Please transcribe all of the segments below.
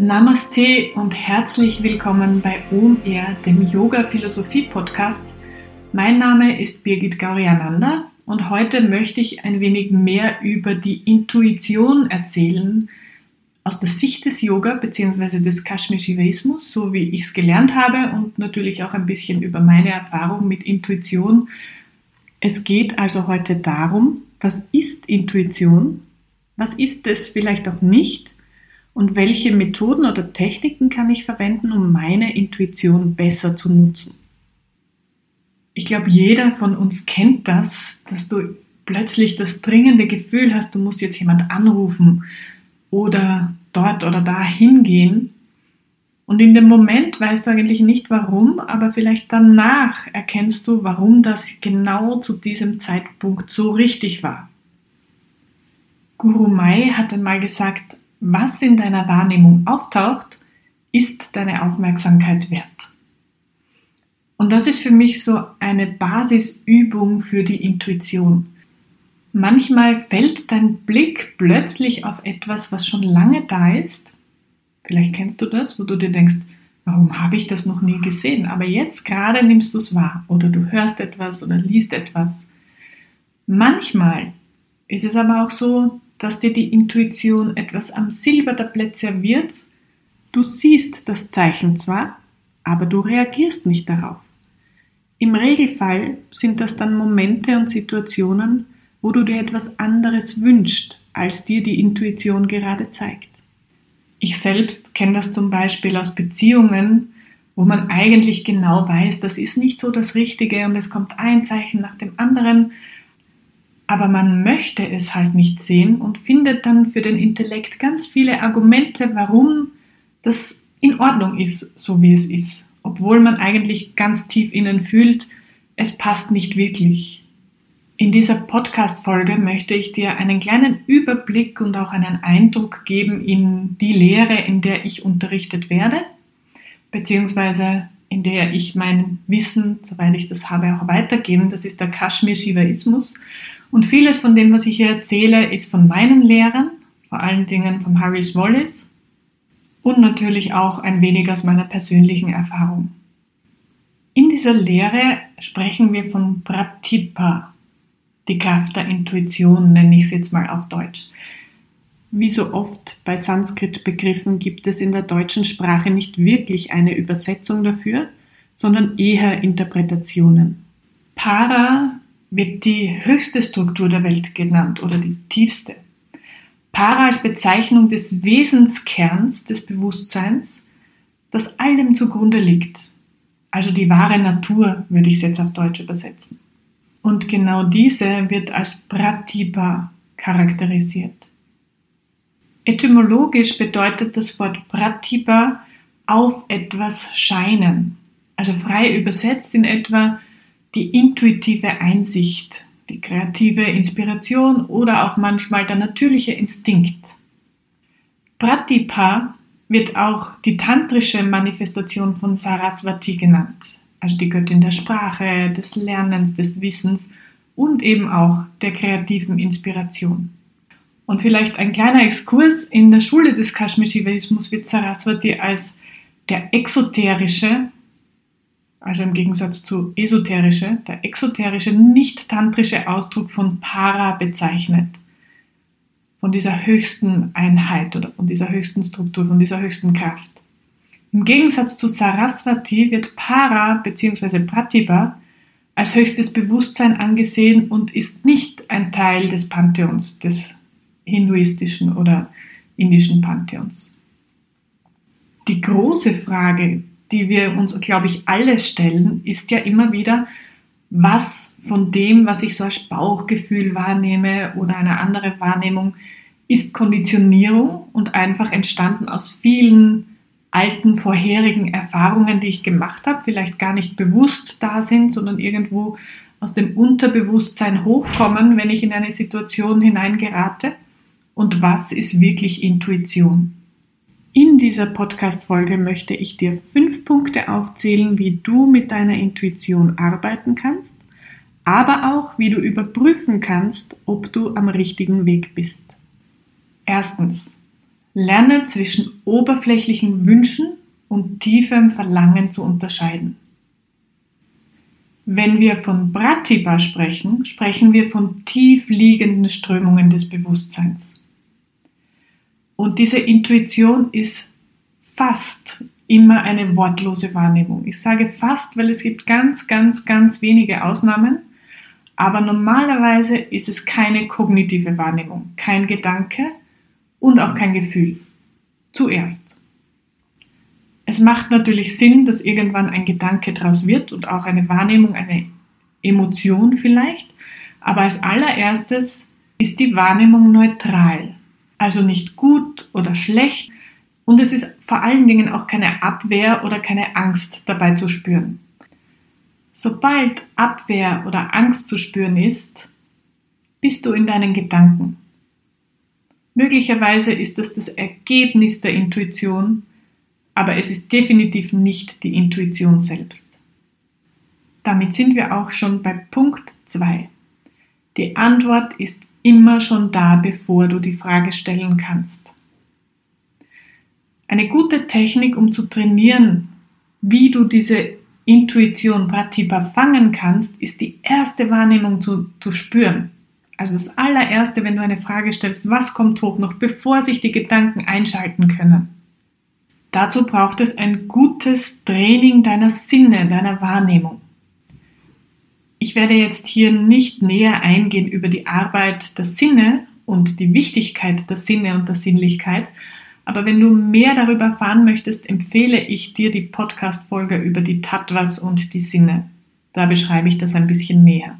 Namaste und herzlich willkommen bei OMR, dem Yoga Philosophie Podcast. Mein Name ist Birgit Gauriananda und heute möchte ich ein wenig mehr über die Intuition erzählen aus der Sicht des Yoga bzw. des Kashmir Shivaismus, so wie ich es gelernt habe und natürlich auch ein bisschen über meine Erfahrung mit Intuition. Es geht also heute darum, was ist Intuition? Was ist es vielleicht auch nicht? Und welche Methoden oder Techniken kann ich verwenden, um meine Intuition besser zu nutzen. Ich glaube, jeder von uns kennt das, dass du plötzlich das dringende Gefühl hast, du musst jetzt jemand anrufen oder dort oder da hingehen. Und in dem Moment weißt du eigentlich nicht warum, aber vielleicht danach erkennst du, warum das genau zu diesem Zeitpunkt so richtig war. Guru Mai hat einmal gesagt, was in deiner Wahrnehmung auftaucht, ist deine Aufmerksamkeit wert. Und das ist für mich so eine Basisübung für die Intuition. Manchmal fällt dein Blick plötzlich auf etwas, was schon lange da ist. Vielleicht kennst du das, wo du dir denkst, warum habe ich das noch nie gesehen? Aber jetzt gerade nimmst du es wahr oder du hörst etwas oder liest etwas. Manchmal ist es aber auch so, dass dir die Intuition etwas am Silbertablett serviert. Du siehst das Zeichen zwar, aber du reagierst nicht darauf. Im Regelfall sind das dann Momente und Situationen, wo du dir etwas anderes wünschst, als dir die Intuition gerade zeigt. Ich selbst kenne das zum Beispiel aus Beziehungen, wo man eigentlich genau weiß, das ist nicht so das Richtige und es kommt ein Zeichen nach dem anderen aber man möchte es halt nicht sehen und findet dann für den Intellekt ganz viele Argumente, warum das in Ordnung ist, so wie es ist, obwohl man eigentlich ganz tief innen fühlt, es passt nicht wirklich. In dieser Podcast-Folge möchte ich dir einen kleinen Überblick und auch einen Eindruck geben in die Lehre, in der ich unterrichtet werde, beziehungsweise in der ich mein Wissen, soweit ich das habe, auch weitergeben. Das ist der Kashmir-Shivaismus. Und vieles von dem, was ich hier erzähle, ist von meinen Lehrern, vor allen Dingen von Harris Wallace und natürlich auch ein wenig aus meiner persönlichen Erfahrung. In dieser Lehre sprechen wir von Pratipa, die Kraft der Intuition, nenne ich es jetzt mal auf Deutsch. Wie so oft bei Sanskrit-Begriffen gibt es in der deutschen Sprache nicht wirklich eine Übersetzung dafür, sondern eher Interpretationen. Para wird die höchste Struktur der Welt genannt oder die tiefste. Para als Bezeichnung des Wesenskerns des Bewusstseins, das allem zugrunde liegt. Also die wahre Natur, würde ich es jetzt auf Deutsch übersetzen. Und genau diese wird als Pratibha charakterisiert. Etymologisch bedeutet das Wort Pratibha auf etwas scheinen. Also frei übersetzt in etwa die intuitive Einsicht, die kreative Inspiration oder auch manchmal der natürliche Instinkt. Pratipa wird auch die tantrische Manifestation von Saraswati genannt, also die Göttin der Sprache, des Lernens, des Wissens und eben auch der kreativen Inspiration. Und vielleicht ein kleiner Exkurs in der Schule des Kashmir-Shivaismus wird Saraswati als der exoterische also im Gegensatz zu esoterische, der exoterische, nicht-tantrische Ausdruck von Para bezeichnet. Von dieser höchsten Einheit oder von dieser höchsten Struktur, von dieser höchsten Kraft. Im Gegensatz zu Saraswati wird Para bzw. Pratibha als höchstes Bewusstsein angesehen und ist nicht ein Teil des Pantheons, des hinduistischen oder indischen Pantheons. Die große Frage, die wir uns, glaube ich, alle stellen, ist ja immer wieder, was von dem, was ich so als Bauchgefühl wahrnehme oder eine andere Wahrnehmung, ist Konditionierung und einfach entstanden aus vielen alten vorherigen Erfahrungen, die ich gemacht habe, vielleicht gar nicht bewusst da sind, sondern irgendwo aus dem Unterbewusstsein hochkommen, wenn ich in eine Situation hineingerate. Und was ist wirklich Intuition? In dieser Podcast-Folge möchte ich dir fünf Punkte aufzählen, wie du mit deiner Intuition arbeiten kannst, aber auch, wie du überprüfen kannst, ob du am richtigen Weg bist. Erstens, Lerne zwischen oberflächlichen Wünschen und tiefem Verlangen zu unterscheiden. Wenn wir von Pratibha sprechen, sprechen wir von tief liegenden Strömungen des Bewusstseins. Und diese Intuition ist fast immer eine wortlose Wahrnehmung. Ich sage fast, weil es gibt ganz, ganz, ganz wenige Ausnahmen, aber normalerweise ist es keine kognitive Wahrnehmung, kein Gedanke und auch kein Gefühl. Zuerst. Es macht natürlich Sinn, dass irgendwann ein Gedanke daraus wird und auch eine Wahrnehmung, eine Emotion vielleicht, aber als allererstes ist die Wahrnehmung neutral, also nicht gut oder schlecht, und es ist vor allen Dingen auch keine Abwehr oder keine Angst dabei zu spüren. Sobald Abwehr oder Angst zu spüren ist, bist du in deinen Gedanken. Möglicherweise ist das das Ergebnis der Intuition, aber es ist definitiv nicht die Intuition selbst. Damit sind wir auch schon bei Punkt 2. Die Antwort ist immer schon da, bevor du die Frage stellen kannst. Eine gute Technik, um zu trainieren, wie du diese Intuition Pratipa fangen kannst, ist die erste Wahrnehmung zu, zu spüren. Also das allererste, wenn du eine Frage stellst, was kommt hoch, noch bevor sich die Gedanken einschalten können. Dazu braucht es ein gutes Training deiner Sinne, deiner Wahrnehmung. Ich werde jetzt hier nicht näher eingehen über die Arbeit der Sinne und die Wichtigkeit der Sinne und der Sinnlichkeit, aber wenn du mehr darüber erfahren möchtest, empfehle ich dir die Podcast-Folge über die Tattvas und die Sinne. Da beschreibe ich das ein bisschen näher.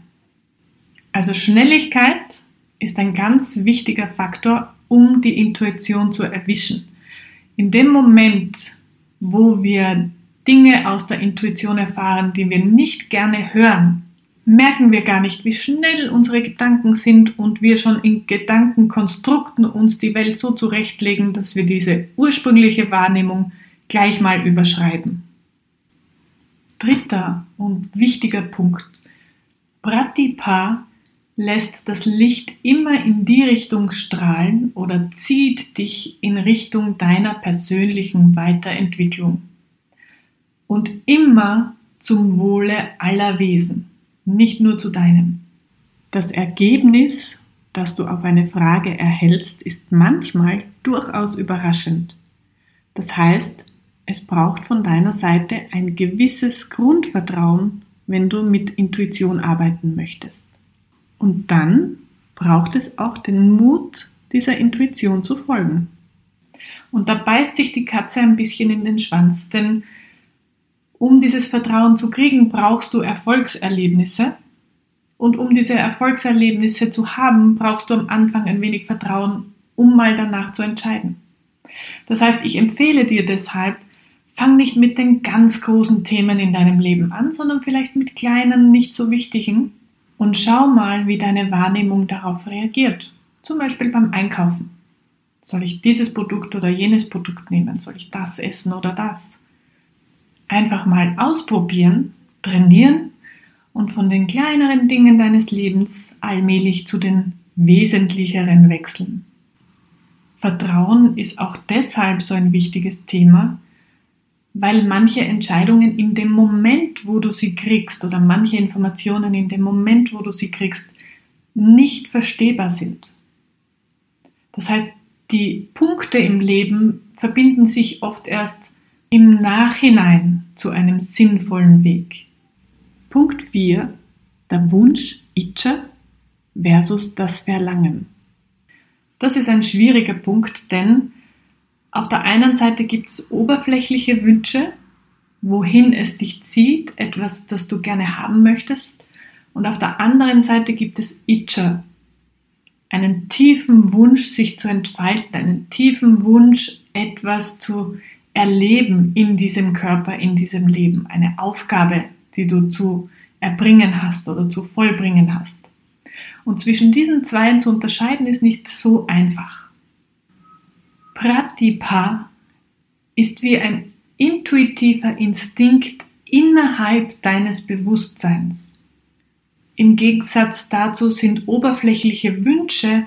Also Schnelligkeit ist ein ganz wichtiger Faktor, um die Intuition zu erwischen. In dem Moment, wo wir Dinge aus der Intuition erfahren, die wir nicht gerne hören, merken wir gar nicht, wie schnell unsere Gedanken sind und wir schon in Gedankenkonstrukten uns die Welt so zurechtlegen, dass wir diese ursprüngliche Wahrnehmung gleich mal überschreiben. Dritter und wichtiger Punkt. Pratipa lässt das Licht immer in die Richtung strahlen oder zieht dich in Richtung deiner persönlichen Weiterentwicklung. Und immer zum Wohle aller Wesen nicht nur zu deinem. Das Ergebnis, das du auf eine Frage erhältst, ist manchmal durchaus überraschend. Das heißt, es braucht von deiner Seite ein gewisses Grundvertrauen, wenn du mit Intuition arbeiten möchtest. Und dann braucht es auch den Mut, dieser Intuition zu folgen. Und da beißt sich die Katze ein bisschen in den Schwanz, denn um dieses Vertrauen zu kriegen, brauchst du Erfolgserlebnisse. Und um diese Erfolgserlebnisse zu haben, brauchst du am Anfang ein wenig Vertrauen, um mal danach zu entscheiden. Das heißt, ich empfehle dir deshalb, fang nicht mit den ganz großen Themen in deinem Leben an, sondern vielleicht mit kleinen, nicht so wichtigen und schau mal, wie deine Wahrnehmung darauf reagiert. Zum Beispiel beim Einkaufen. Soll ich dieses Produkt oder jenes Produkt nehmen? Soll ich das essen oder das? Einfach mal ausprobieren, trainieren und von den kleineren Dingen deines Lebens allmählich zu den wesentlicheren wechseln. Vertrauen ist auch deshalb so ein wichtiges Thema, weil manche Entscheidungen in dem Moment, wo du sie kriegst, oder manche Informationen in dem Moment, wo du sie kriegst, nicht verstehbar sind. Das heißt, die Punkte im Leben verbinden sich oft erst im Nachhinein zu einem sinnvollen Weg. Punkt 4. Der Wunsch, Itcha, versus das Verlangen. Das ist ein schwieriger Punkt, denn auf der einen Seite gibt es oberflächliche Wünsche, wohin es dich zieht, etwas, das du gerne haben möchtest, und auf der anderen Seite gibt es Itcha, einen tiefen Wunsch, sich zu entfalten, einen tiefen Wunsch, etwas zu erleben in diesem Körper, in diesem Leben, eine Aufgabe, die du zu erbringen hast oder zu vollbringen hast. Und zwischen diesen zwei zu unterscheiden ist nicht so einfach. Pratipa ist wie ein intuitiver Instinkt innerhalb deines Bewusstseins. Im Gegensatz dazu sind oberflächliche Wünsche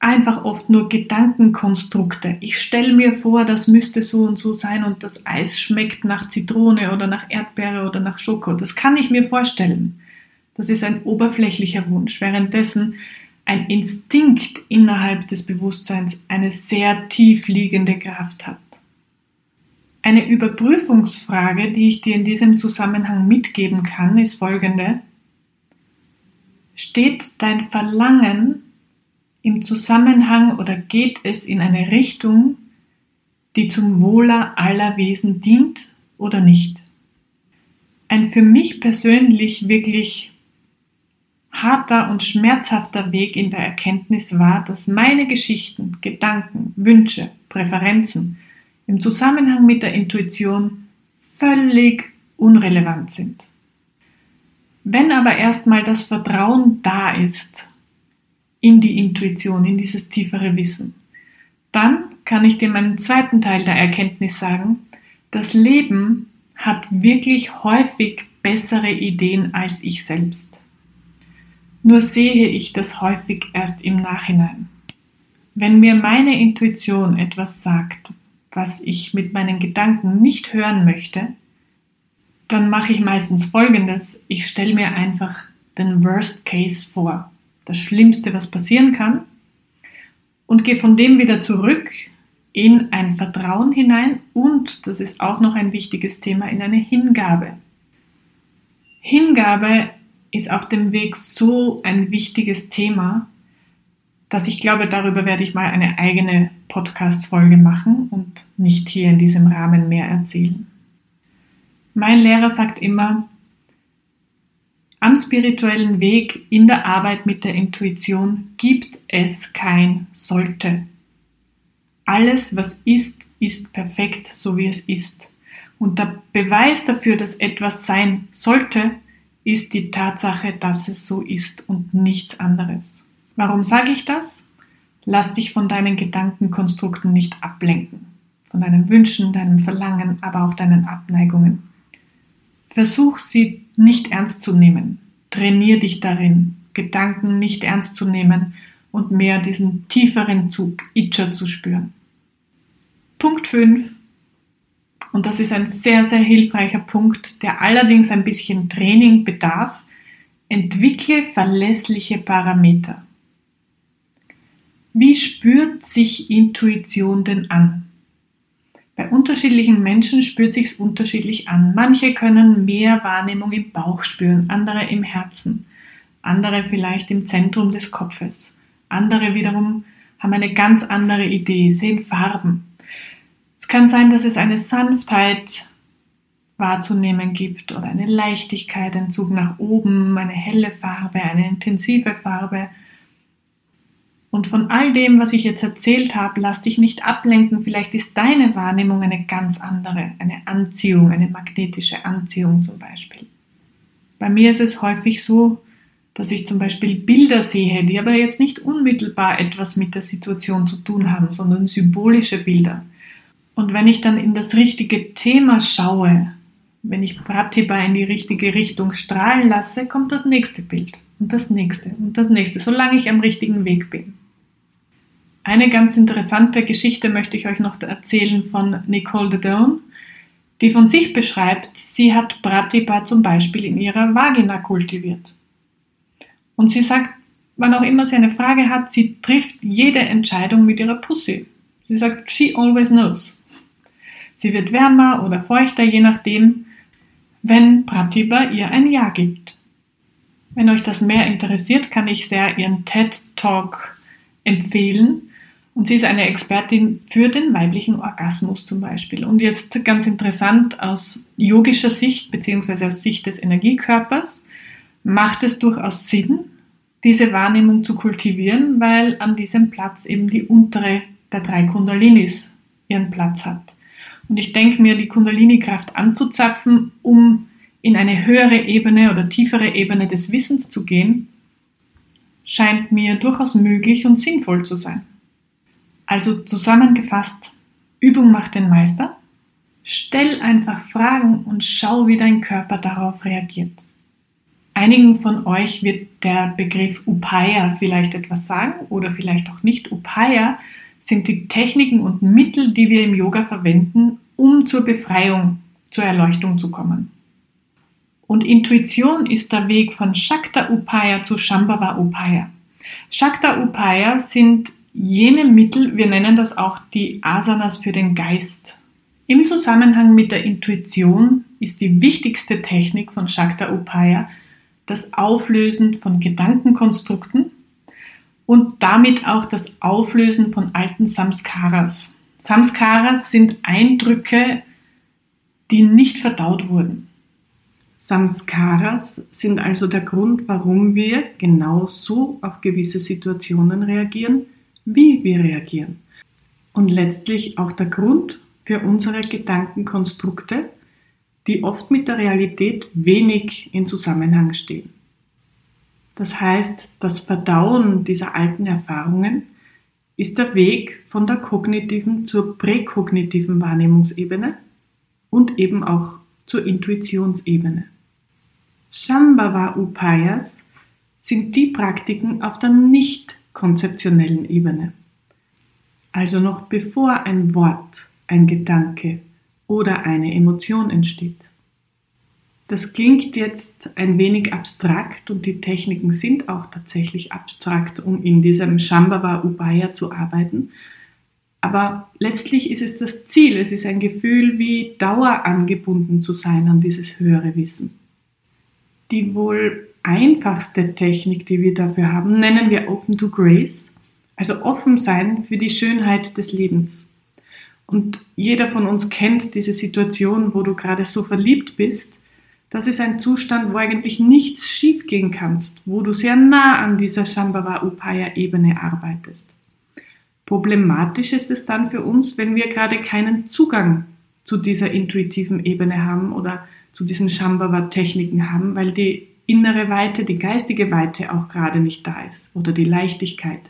einfach oft nur Gedankenkonstrukte. Ich stelle mir vor, das müsste so und so sein und das Eis schmeckt nach Zitrone oder nach Erdbeere oder nach Schoko. Das kann ich mir vorstellen. Das ist ein oberflächlicher Wunsch, währenddessen ein Instinkt innerhalb des Bewusstseins eine sehr tief liegende Kraft hat. Eine Überprüfungsfrage, die ich dir in diesem Zusammenhang mitgeben kann, ist folgende. Steht dein Verlangen im Zusammenhang oder geht es in eine Richtung, die zum Wohler aller Wesen dient oder nicht? Ein für mich persönlich wirklich harter und schmerzhafter Weg in der Erkenntnis war, dass meine Geschichten, Gedanken, Wünsche, Präferenzen im Zusammenhang mit der Intuition völlig unrelevant sind. Wenn aber erstmal das Vertrauen da ist in die Intuition, in dieses tiefere Wissen, dann kann ich dir meinen zweiten Teil der Erkenntnis sagen, das Leben hat wirklich häufig bessere Ideen als ich selbst. Nur sehe ich das häufig erst im Nachhinein. Wenn mir meine Intuition etwas sagt, was ich mit meinen Gedanken nicht hören möchte, dann mache ich meistens Folgendes. Ich stelle mir einfach den Worst Case vor, das Schlimmste, was passieren kann, und gehe von dem wieder zurück in ein Vertrauen hinein und, das ist auch noch ein wichtiges Thema, in eine Hingabe. Hingabe ist auf dem Weg so ein wichtiges Thema, dass ich glaube, darüber werde ich mal eine eigene Podcast-Folge machen und nicht hier in diesem Rahmen mehr erzählen. Mein Lehrer sagt immer, am spirituellen Weg in der Arbeit mit der Intuition gibt es kein sollte. Alles, was ist, ist perfekt, so wie es ist. Und der Beweis dafür, dass etwas sein sollte, ist die Tatsache, dass es so ist und nichts anderes. Warum sage ich das? Lass dich von deinen Gedankenkonstrukten nicht ablenken, von deinen Wünschen, deinem Verlangen, aber auch deinen Abneigungen. Versuch sie nicht ernst zu nehmen. Trainier dich darin, Gedanken nicht ernst zu nehmen und mehr diesen tieferen Zug Itcher zu spüren. Punkt 5 und das ist ein sehr, sehr hilfreicher Punkt, der allerdings ein bisschen Training bedarf. Entwickle verlässliche Parameter. Wie spürt sich Intuition denn an? Bei unterschiedlichen Menschen spürt sich's unterschiedlich an. Manche können mehr Wahrnehmung im Bauch spüren, andere im Herzen, andere vielleicht im Zentrum des Kopfes. Andere wiederum haben eine ganz andere Idee, sehen Farben, es kann sein, dass es eine Sanftheit wahrzunehmen gibt oder eine Leichtigkeit, ein Zug nach oben, eine helle Farbe, eine intensive Farbe. Und von all dem, was ich jetzt erzählt habe, lass dich nicht ablenken. Vielleicht ist deine Wahrnehmung eine ganz andere, eine Anziehung, eine magnetische Anziehung zum Beispiel. Bei mir ist es häufig so, dass ich zum Beispiel Bilder sehe, die aber jetzt nicht unmittelbar etwas mit der Situation zu tun haben, sondern symbolische Bilder. Und wenn ich dann in das richtige Thema schaue, wenn ich Pratibha in die richtige Richtung strahlen lasse, kommt das nächste Bild und das nächste und das nächste, solange ich am richtigen Weg bin. Eine ganz interessante Geschichte möchte ich euch noch erzählen von Nicole Dedone, die von sich beschreibt, sie hat Pratibha zum Beispiel in ihrer Vagina kultiviert. Und sie sagt, wann auch immer sie eine Frage hat, sie trifft jede Entscheidung mit ihrer Pussy. Sie sagt, she always knows. Sie wird wärmer oder feuchter, je nachdem, wenn Pratibha ihr ein Ja gibt. Wenn euch das mehr interessiert, kann ich sehr ihren TED Talk empfehlen. Und sie ist eine Expertin für den weiblichen Orgasmus zum Beispiel. Und jetzt ganz interessant aus yogischer Sicht beziehungsweise aus Sicht des Energiekörpers macht es durchaus Sinn, diese Wahrnehmung zu kultivieren, weil an diesem Platz eben die untere der drei Kundalinis ihren Platz hat. Und ich denke mir, die Kundalini-Kraft anzuzapfen, um in eine höhere Ebene oder tiefere Ebene des Wissens zu gehen, scheint mir durchaus möglich und sinnvoll zu sein. Also zusammengefasst, Übung macht den Meister. Stell einfach Fragen und schau, wie dein Körper darauf reagiert. Einigen von euch wird der Begriff Upaya vielleicht etwas sagen oder vielleicht auch nicht. Upaya sind die Techniken und Mittel, die wir im Yoga verwenden, um zur Befreiung, zur Erleuchtung zu kommen. Und Intuition ist der Weg von Shakta Upaya zu Shambhava Upaya. Shakta Upaya sind jene Mittel, wir nennen das auch die Asanas für den Geist. Im Zusammenhang mit der Intuition ist die wichtigste Technik von Shakta Upaya das Auflösen von Gedankenkonstrukten und damit auch das Auflösen von alten Samskaras. Samskaras sind Eindrücke, die nicht verdaut wurden. Samskaras sind also der Grund, warum wir genau so auf gewisse Situationen reagieren, wie wir reagieren. Und letztlich auch der Grund für unsere Gedankenkonstrukte, die oft mit der Realität wenig in Zusammenhang stehen. Das heißt, das Verdauen dieser alten Erfahrungen ist der Weg von der kognitiven zur präkognitiven Wahrnehmungsebene und eben auch zur Intuitionsebene. Shambhava Upayas sind die Praktiken auf der nicht konzeptionellen Ebene. Also noch bevor ein Wort, ein Gedanke oder eine Emotion entsteht. Das klingt jetzt ein wenig abstrakt und die Techniken sind auch tatsächlich abstrakt, um in diesem Shambhava Upaya zu arbeiten. Aber letztlich ist es das Ziel, es ist ein Gefühl, wie dauerangebunden zu sein an dieses höhere Wissen. Die wohl einfachste Technik, die wir dafür haben, nennen wir Open to Grace, also offen sein für die Schönheit des Lebens. Und jeder von uns kennt diese Situation, wo du gerade so verliebt bist. Das ist ein Zustand, wo eigentlich nichts schiefgehen kannst, wo du sehr nah an dieser Shambhava Upaya Ebene arbeitest. Problematisch ist es dann für uns, wenn wir gerade keinen Zugang zu dieser intuitiven Ebene haben oder zu diesen Shambhava Techniken haben, weil die innere Weite, die geistige Weite auch gerade nicht da ist oder die Leichtigkeit.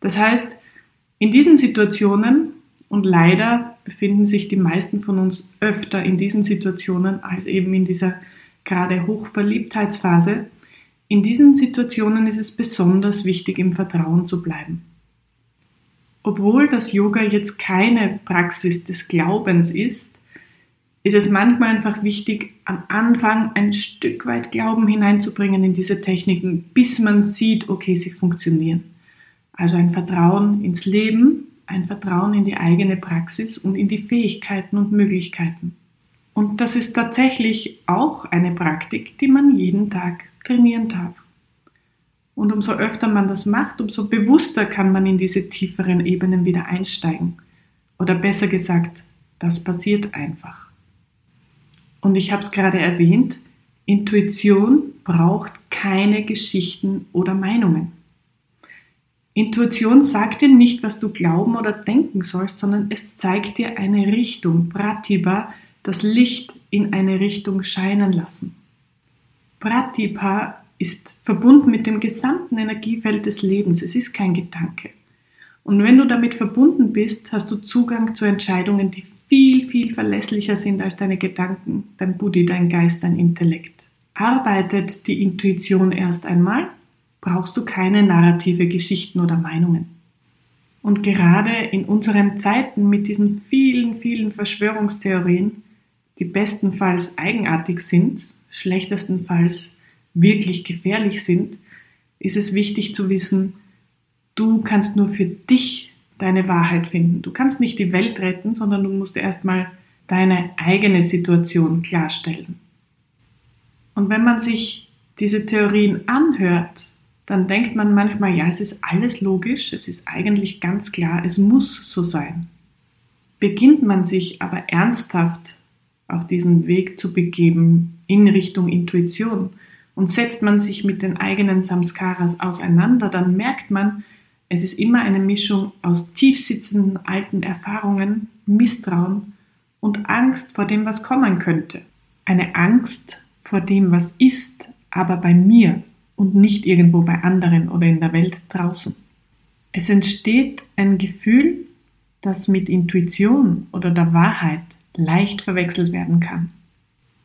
Das heißt, in diesen Situationen und leider befinden sich die meisten von uns öfter in diesen Situationen als eben in dieser gerade Hochverliebtheitsphase. In diesen Situationen ist es besonders wichtig, im Vertrauen zu bleiben. Obwohl das Yoga jetzt keine Praxis des Glaubens ist, ist es manchmal einfach wichtig, am Anfang ein Stück weit Glauben hineinzubringen in diese Techniken, bis man sieht, okay, sie funktionieren. Also ein Vertrauen ins Leben ein Vertrauen in die eigene Praxis und in die Fähigkeiten und Möglichkeiten. Und das ist tatsächlich auch eine Praktik, die man jeden Tag trainieren darf. Und umso öfter man das macht, umso bewusster kann man in diese tieferen Ebenen wieder einsteigen. Oder besser gesagt, das passiert einfach. Und ich habe es gerade erwähnt, Intuition braucht keine Geschichten oder Meinungen. Intuition sagt dir nicht, was du glauben oder denken sollst, sondern es zeigt dir eine Richtung. Pratibha, das Licht in eine Richtung scheinen lassen. Pratibha ist verbunden mit dem gesamten Energiefeld des Lebens. Es ist kein Gedanke. Und wenn du damit verbunden bist, hast du Zugang zu Entscheidungen, die viel, viel verlässlicher sind als deine Gedanken, dein Buddhi, dein Geist, dein Intellekt. Arbeitet die Intuition erst einmal, brauchst du keine narrative Geschichten oder Meinungen. Und gerade in unseren Zeiten mit diesen vielen, vielen Verschwörungstheorien, die bestenfalls eigenartig sind, schlechtestenfalls wirklich gefährlich sind, ist es wichtig zu wissen, du kannst nur für dich deine Wahrheit finden. Du kannst nicht die Welt retten, sondern du musst erstmal deine eigene Situation klarstellen. Und wenn man sich diese Theorien anhört, dann denkt man manchmal, ja, es ist alles logisch, es ist eigentlich ganz klar, es muss so sein. Beginnt man sich aber ernsthaft auf diesen Weg zu begeben in Richtung Intuition und setzt man sich mit den eigenen Samskaras auseinander, dann merkt man, es ist immer eine Mischung aus tiefsitzenden alten Erfahrungen, Misstrauen und Angst vor dem, was kommen könnte. Eine Angst vor dem, was ist, aber bei mir und nicht irgendwo bei anderen oder in der Welt draußen. Es entsteht ein Gefühl, das mit Intuition oder der Wahrheit leicht verwechselt werden kann.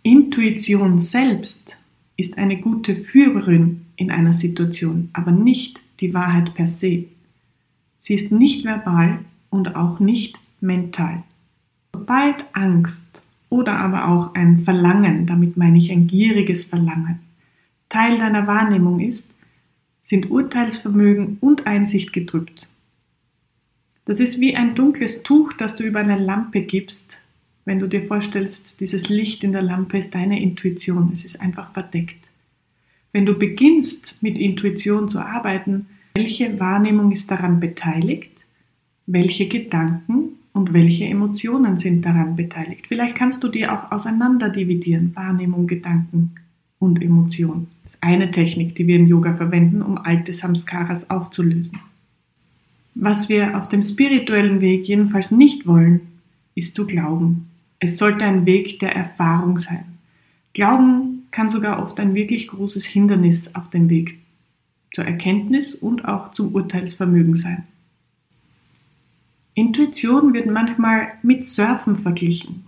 Intuition selbst ist eine gute Führerin in einer Situation, aber nicht die Wahrheit per se. Sie ist nicht verbal und auch nicht mental. Sobald Angst oder aber auch ein Verlangen, damit meine ich ein gieriges Verlangen, Teil deiner Wahrnehmung ist, sind Urteilsvermögen und Einsicht gedrückt. Das ist wie ein dunkles Tuch, das du über eine Lampe gibst, wenn du dir vorstellst, dieses Licht in der Lampe ist deine Intuition, es ist einfach verdeckt. Wenn du beginnst mit Intuition zu arbeiten, welche Wahrnehmung ist daran beteiligt? Welche Gedanken und welche Emotionen sind daran beteiligt? Vielleicht kannst du dir auch auseinander dividieren, Wahrnehmung, Gedanken und Emotion. Das ist eine Technik, die wir im Yoga verwenden, um alte Samskaras aufzulösen. Was wir auf dem spirituellen Weg jedenfalls nicht wollen, ist zu glauben. Es sollte ein Weg der Erfahrung sein. Glauben kann sogar oft ein wirklich großes Hindernis auf dem Weg zur Erkenntnis und auch zum Urteilsvermögen sein. Intuition wird manchmal mit Surfen verglichen.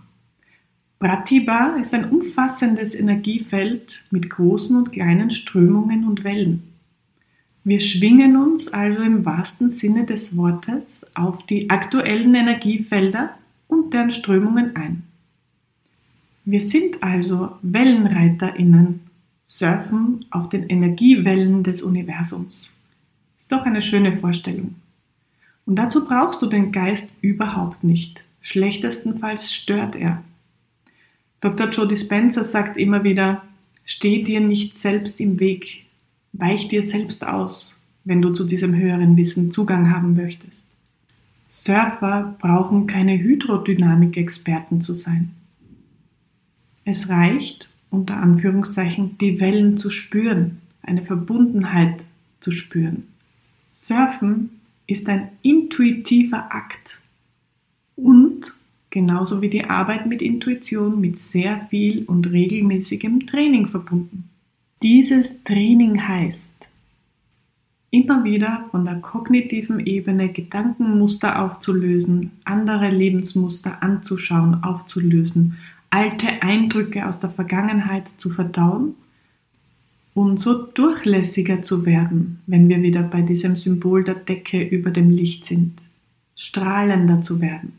Pratibha ist ein umfassendes Energiefeld mit großen und kleinen Strömungen und Wellen. Wir schwingen uns also im wahrsten Sinne des Wortes auf die aktuellen Energiefelder und deren Strömungen ein. Wir sind also WellenreiterInnen surfen auf den Energiewellen des Universums. Ist doch eine schöne Vorstellung. Und dazu brauchst du den Geist überhaupt nicht. Schlechtestenfalls stört er. Dr. Joe Dispenza sagt immer wieder, steh dir nicht selbst im Weg, weich dir selbst aus, wenn du zu diesem höheren Wissen Zugang haben möchtest. Surfer brauchen keine Hydrodynamik-Experten zu sein. Es reicht, unter Anführungszeichen, die Wellen zu spüren, eine Verbundenheit zu spüren. Surfen ist ein intuitiver Akt und genauso wie die Arbeit mit Intuition mit sehr viel und regelmäßigem Training verbunden. Dieses Training heißt, immer wieder von der kognitiven Ebene Gedankenmuster aufzulösen, andere Lebensmuster anzuschauen, aufzulösen, alte Eindrücke aus der Vergangenheit zu verdauen und so durchlässiger zu werden, wenn wir wieder bei diesem Symbol der Decke über dem Licht sind, strahlender zu werden.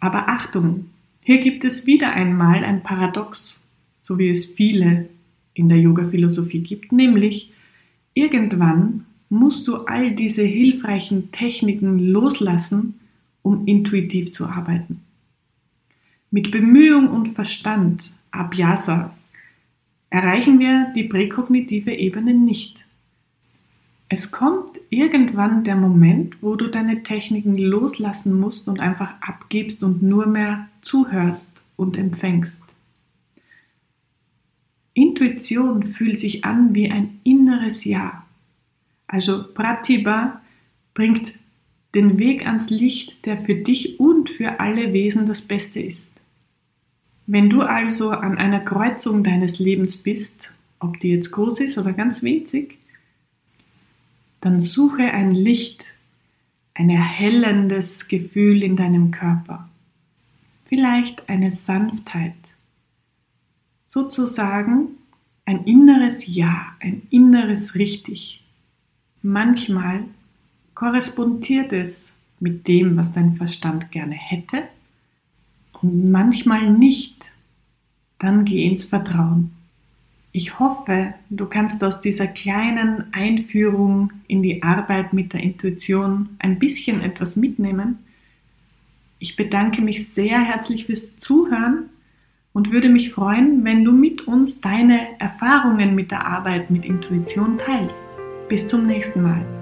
Aber Achtung, hier gibt es wieder einmal ein Paradox, so wie es viele in der Yoga-Philosophie gibt, nämlich irgendwann musst du all diese hilfreichen Techniken loslassen, um intuitiv zu arbeiten. Mit Bemühung und Verstand, Abhyasa, erreichen wir die präkognitive Ebene nicht. Es kommt irgendwann der Moment, wo du deine Techniken loslassen musst und einfach abgibst und nur mehr zuhörst und empfängst. Intuition fühlt sich an wie ein inneres Ja. Also Pratibha bringt den Weg ans Licht, der für dich und für alle Wesen das Beste ist. Wenn du also an einer Kreuzung deines Lebens bist, ob die jetzt groß ist oder ganz winzig, dann suche ein Licht, ein erhellendes Gefühl in deinem Körper. Vielleicht eine Sanftheit. Sozusagen ein inneres Ja, ein inneres Richtig. Manchmal korrespondiert es mit dem, was dein Verstand gerne hätte und manchmal nicht, dann geh ins Vertrauen. Ich hoffe, du kannst aus dieser kleinen Einführung in die Arbeit mit der Intuition ein bisschen etwas mitnehmen. Ich bedanke mich sehr herzlich fürs Zuhören und würde mich freuen, wenn du mit uns deine Erfahrungen mit der Arbeit mit Intuition teilst. Bis zum nächsten Mal.